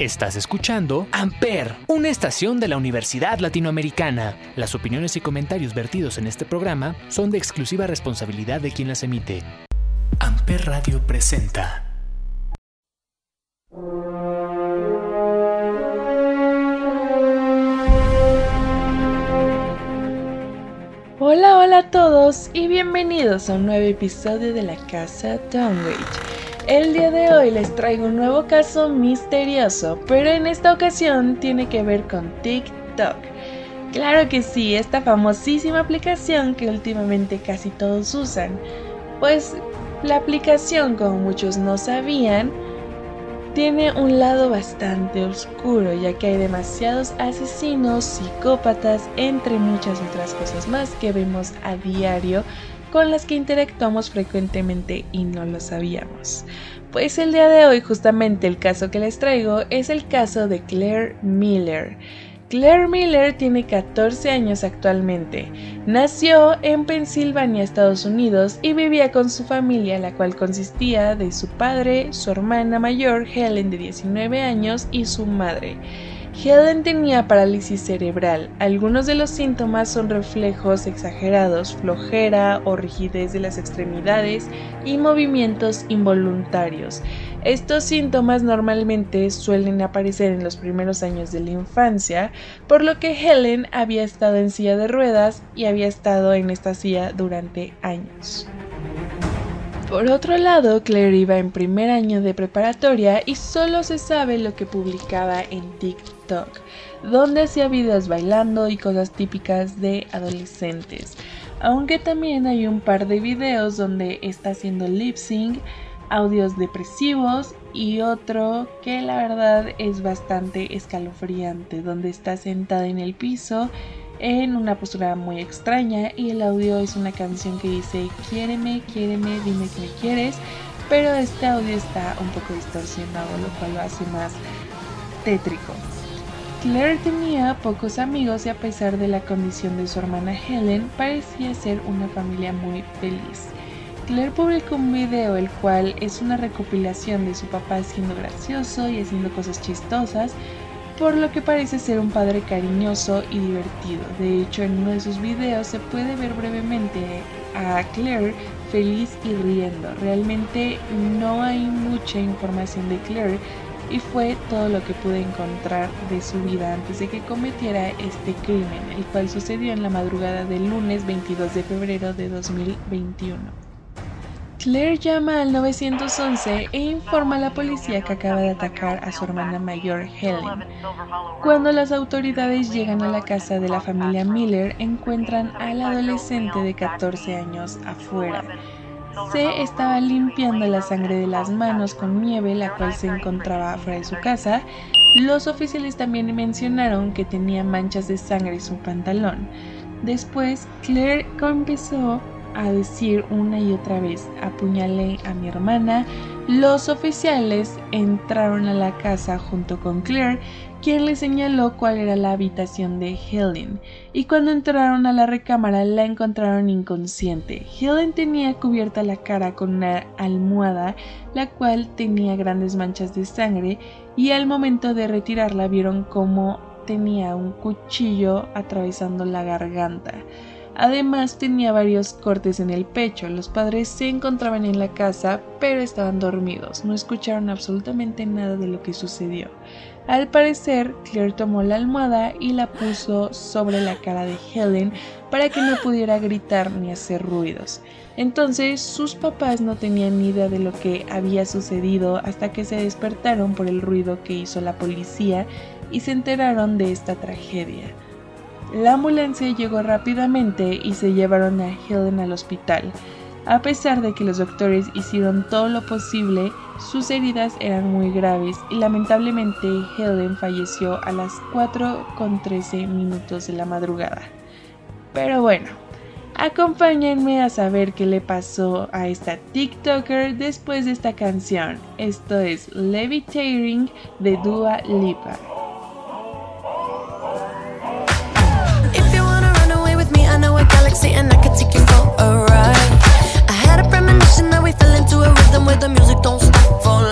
Estás escuchando Amper, una estación de la Universidad Latinoamericana. Las opiniones y comentarios vertidos en este programa son de exclusiva responsabilidad de quien las emite. Amper Radio presenta. Hola, hola a todos y bienvenidos a un nuevo episodio de la Casa Downwage. El día de hoy les traigo un nuevo caso misterioso, pero en esta ocasión tiene que ver con TikTok. Claro que sí, esta famosísima aplicación que últimamente casi todos usan. Pues la aplicación, como muchos no sabían, tiene un lado bastante oscuro, ya que hay demasiados asesinos, psicópatas, entre muchas otras cosas más que vemos a diario con las que interactuamos frecuentemente y no lo sabíamos. Pues el día de hoy justamente el caso que les traigo es el caso de Claire Miller. Claire Miller tiene 14 años actualmente. Nació en Pensilvania, Estados Unidos, y vivía con su familia, la cual consistía de su padre, su hermana mayor, Helen, de 19 años, y su madre. Helen tenía parálisis cerebral. Algunos de los síntomas son reflejos exagerados, flojera o rigidez de las extremidades y movimientos involuntarios. Estos síntomas normalmente suelen aparecer en los primeros años de la infancia, por lo que Helen había estado en silla de ruedas y había estado en esta silla durante años. Por otro lado, Claire iba en primer año de preparatoria y solo se sabe lo que publicaba en TikTok, donde hacía videos bailando y cosas típicas de adolescentes. Aunque también hay un par de videos donde está haciendo lip sync, audios depresivos y otro que la verdad es bastante escalofriante, donde está sentada en el piso en una postura muy extraña y el audio es una canción que dice quiéreme, quiéreme, dime que me quieres, pero este audio está un poco distorsionado, lo cual lo hace más tétrico. Claire tenía pocos amigos y a pesar de la condición de su hermana Helen, parecía ser una familia muy feliz. Claire publicó un video el cual es una recopilación de su papá siendo gracioso y haciendo cosas chistosas, por lo que parece ser un padre cariñoso y divertido. De hecho, en uno de sus videos se puede ver brevemente a Claire feliz y riendo. Realmente no hay mucha información de Claire y fue todo lo que pude encontrar de su vida antes de que cometiera este crimen, el cual sucedió en la madrugada del lunes 22 de febrero de 2021. Claire llama al 911 e informa a la policía que acaba de atacar a su hermana mayor Helen. Cuando las autoridades llegan a la casa de la familia Miller, encuentran al adolescente de 14 años afuera. Se estaba limpiando la sangre de las manos con nieve, la cual se encontraba afuera de su casa. Los oficiales también mencionaron que tenía manchas de sangre en su pantalón. Después, Claire empezó a decir una y otra vez, apuñalé a mi hermana. Los oficiales entraron a la casa junto con Claire, quien le señaló cuál era la habitación de Helen, y cuando entraron a la recámara la encontraron inconsciente. Helen tenía cubierta la cara con una almohada, la cual tenía grandes manchas de sangre, y al momento de retirarla vieron cómo tenía un cuchillo atravesando la garganta. Además tenía varios cortes en el pecho. Los padres se encontraban en la casa, pero estaban dormidos. No escucharon absolutamente nada de lo que sucedió. Al parecer, Claire tomó la almohada y la puso sobre la cara de Helen para que no pudiera gritar ni hacer ruidos. Entonces sus papás no tenían ni idea de lo que había sucedido hasta que se despertaron por el ruido que hizo la policía y se enteraron de esta tragedia. La ambulancia llegó rápidamente y se llevaron a Helen al hospital. A pesar de que los doctores hicieron todo lo posible, sus heridas eran muy graves y lamentablemente Helen falleció a las 4 con 13 minutos de la madrugada. Pero bueno, acompáñenme a saber qué le pasó a esta TikToker después de esta canción. Esto es Levitating de Dua Lipa. a. fell into a rhythm where the music don't stop for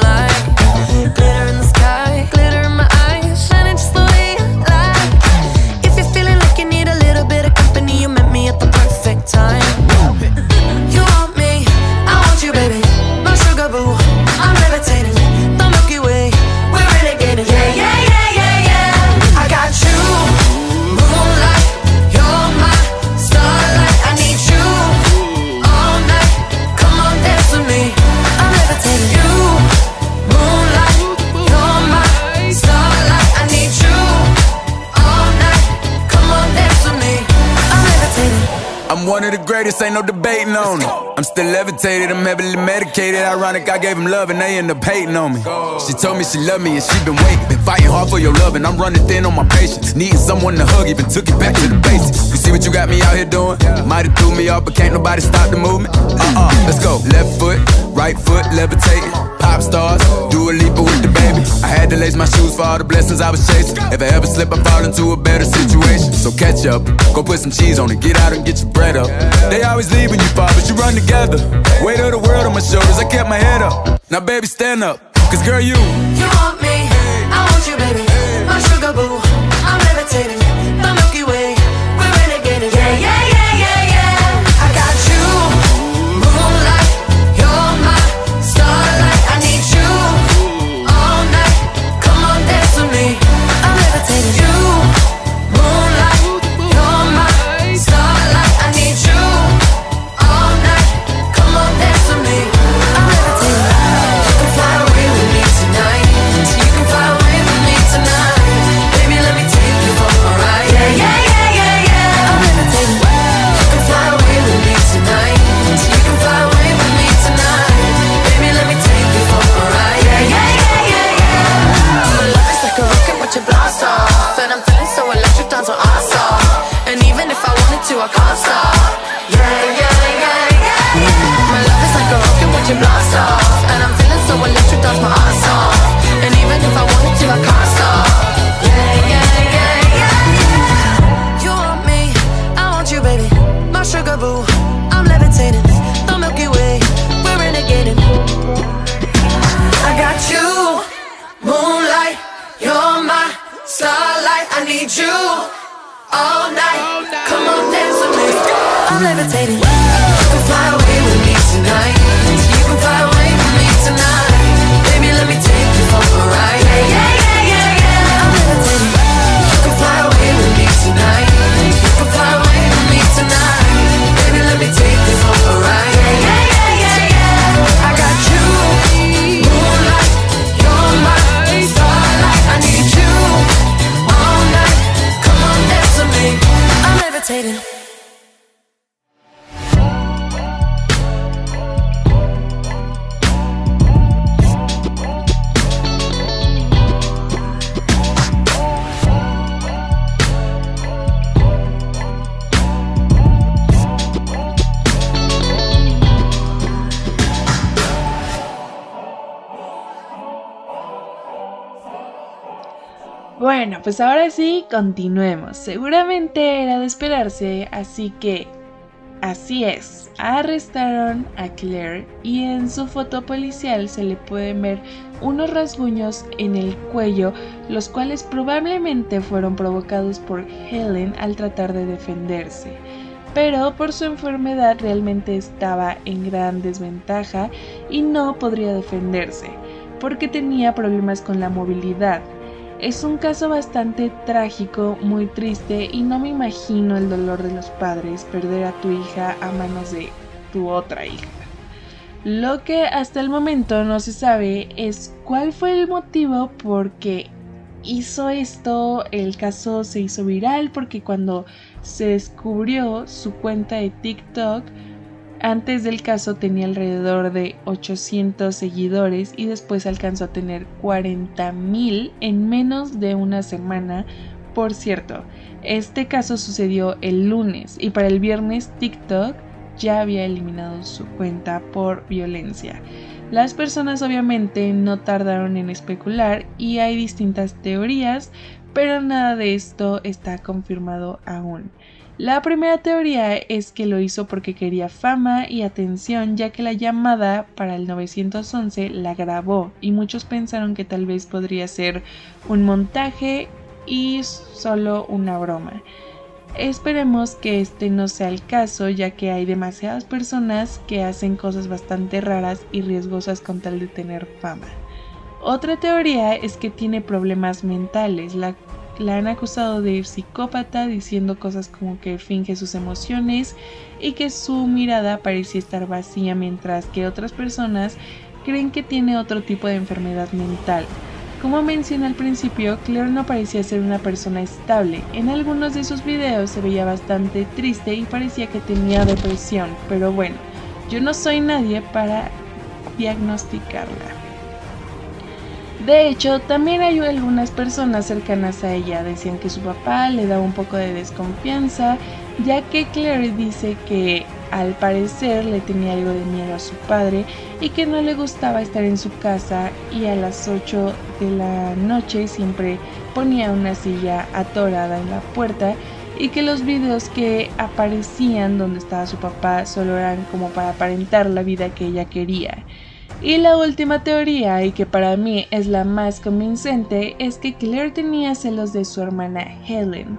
greatest, ain't no debating on it. I'm still levitated, I'm heavily medicated. Ironic, I gave him love and they end up hating on me. She told me she loved me and she been waiting. Been fighting hard for your love and I'm running thin on my patience. Needing someone to hug, even took it back to the basics. You see what you got me out here doing? Might have threw me off, but can't nobody stop the movement. Uh uh, let's go. Left foot, right foot, levitating. Pop stars, do a leap with the baby. I had to lace my shoes for all the blessings I was chasing. If I ever slip, I fall into a better situation. So catch up, go put some cheese on it, get out and get your bread up. They always leave when you fall, but you run together. Weight of the world on my shoulders, I kept my head up. Now, baby, stand up, cause girl, you. Bueno, pues ahora sí, continuemos. Seguramente era de esperarse, así que... Así es, arrestaron a Claire y en su foto policial se le pueden ver unos rasguños en el cuello, los cuales probablemente fueron provocados por Helen al tratar de defenderse. Pero por su enfermedad realmente estaba en gran desventaja y no podría defenderse, porque tenía problemas con la movilidad. Es un caso bastante trágico, muy triste y no me imagino el dolor de los padres perder a tu hija a manos de tu otra hija. Lo que hasta el momento no se sabe es cuál fue el motivo por qué hizo esto, el caso se hizo viral porque cuando se descubrió su cuenta de TikTok, antes del caso tenía alrededor de 800 seguidores y después alcanzó a tener 40.000 en menos de una semana. Por cierto, este caso sucedió el lunes y para el viernes TikTok ya había eliminado su cuenta por violencia. Las personas obviamente no tardaron en especular y hay distintas teorías, pero nada de esto está confirmado aún. La primera teoría es que lo hizo porque quería fama y atención ya que la llamada para el 911 la grabó y muchos pensaron que tal vez podría ser un montaje y solo una broma. Esperemos que este no sea el caso ya que hay demasiadas personas que hacen cosas bastante raras y riesgosas con tal de tener fama. Otra teoría es que tiene problemas mentales, la la han acusado de psicópata diciendo cosas como que finge sus emociones y que su mirada parecía estar vacía mientras que otras personas creen que tiene otro tipo de enfermedad mental. Como mencioné al principio, Claire no parecía ser una persona estable. En algunos de sus videos se veía bastante triste y parecía que tenía depresión, pero bueno, yo no soy nadie para diagnosticarla. De hecho, también hay algunas personas cercanas a ella. Decían que su papá le daba un poco de desconfianza, ya que Claire dice que al parecer le tenía algo de miedo a su padre y que no le gustaba estar en su casa y a las 8 de la noche siempre ponía una silla atorada en la puerta y que los videos que aparecían donde estaba su papá solo eran como para aparentar la vida que ella quería. Y la última teoría, y que para mí es la más convincente, es que Claire tenía celos de su hermana Helen.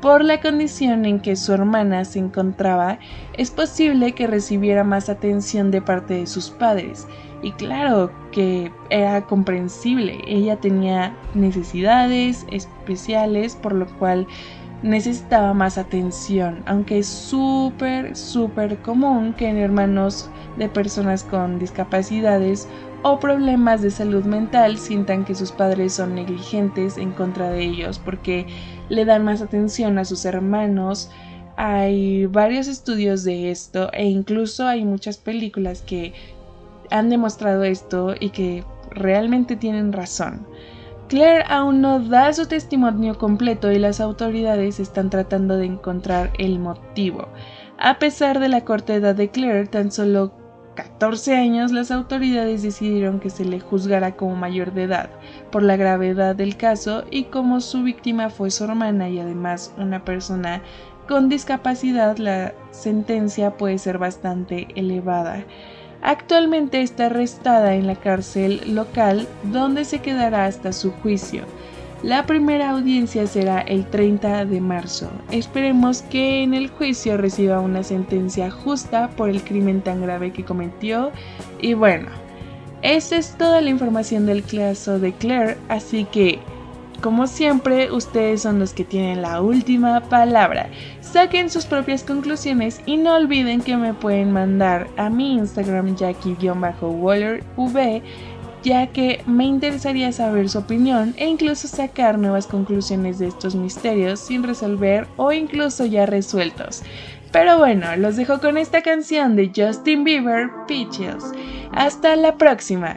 Por la condición en que su hermana se encontraba, es posible que recibiera más atención de parte de sus padres. Y claro que era comprensible, ella tenía necesidades especiales, por lo cual necesitaba más atención, aunque es súper, súper común que en hermanos de personas con discapacidades o problemas de salud mental sientan que sus padres son negligentes en contra de ellos porque le dan más atención a sus hermanos. Hay varios estudios de esto e incluso hay muchas películas que han demostrado esto y que realmente tienen razón. Claire aún no da su testimonio completo y las autoridades están tratando de encontrar el motivo. A pesar de la corta edad de Claire, tan solo 14 años, las autoridades decidieron que se le juzgara como mayor de edad por la gravedad del caso y como su víctima fue su hermana y además una persona con discapacidad, la sentencia puede ser bastante elevada. Actualmente está arrestada en la cárcel local donde se quedará hasta su juicio. La primera audiencia será el 30 de marzo. Esperemos que en el juicio reciba una sentencia justa por el crimen tan grave que cometió. Y bueno, esa es toda la información del caso de Claire, así que como siempre, ustedes son los que tienen la última palabra. Saquen sus propias conclusiones y no olviden que me pueden mandar a mi Instagram jackie-wallerv ya que me interesaría saber su opinión e incluso sacar nuevas conclusiones de estos misterios sin resolver o incluso ya resueltos. Pero bueno, los dejo con esta canción de Justin Bieber, Peaches. Hasta la próxima.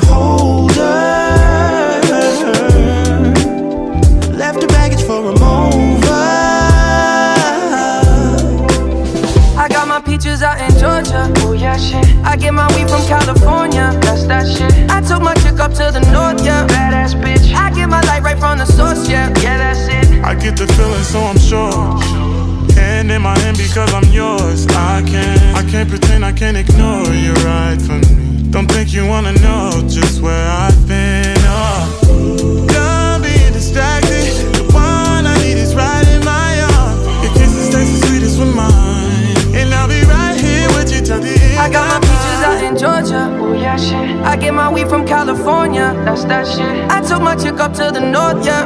Hand in my hand because I'm yours. I can't, I can't pretend, I can't ignore you right from me. Don't think you wanna know just where I've been. Oh, done being distracted. The one I need is right in my arms. Your kisses taste the sweetest with mine, and I'll be right here with you till the end. I got my of peaches out in in Georgia. Oh yeah, shit. I get my weed from California. That's that shit. I took my chick up to the north, yeah.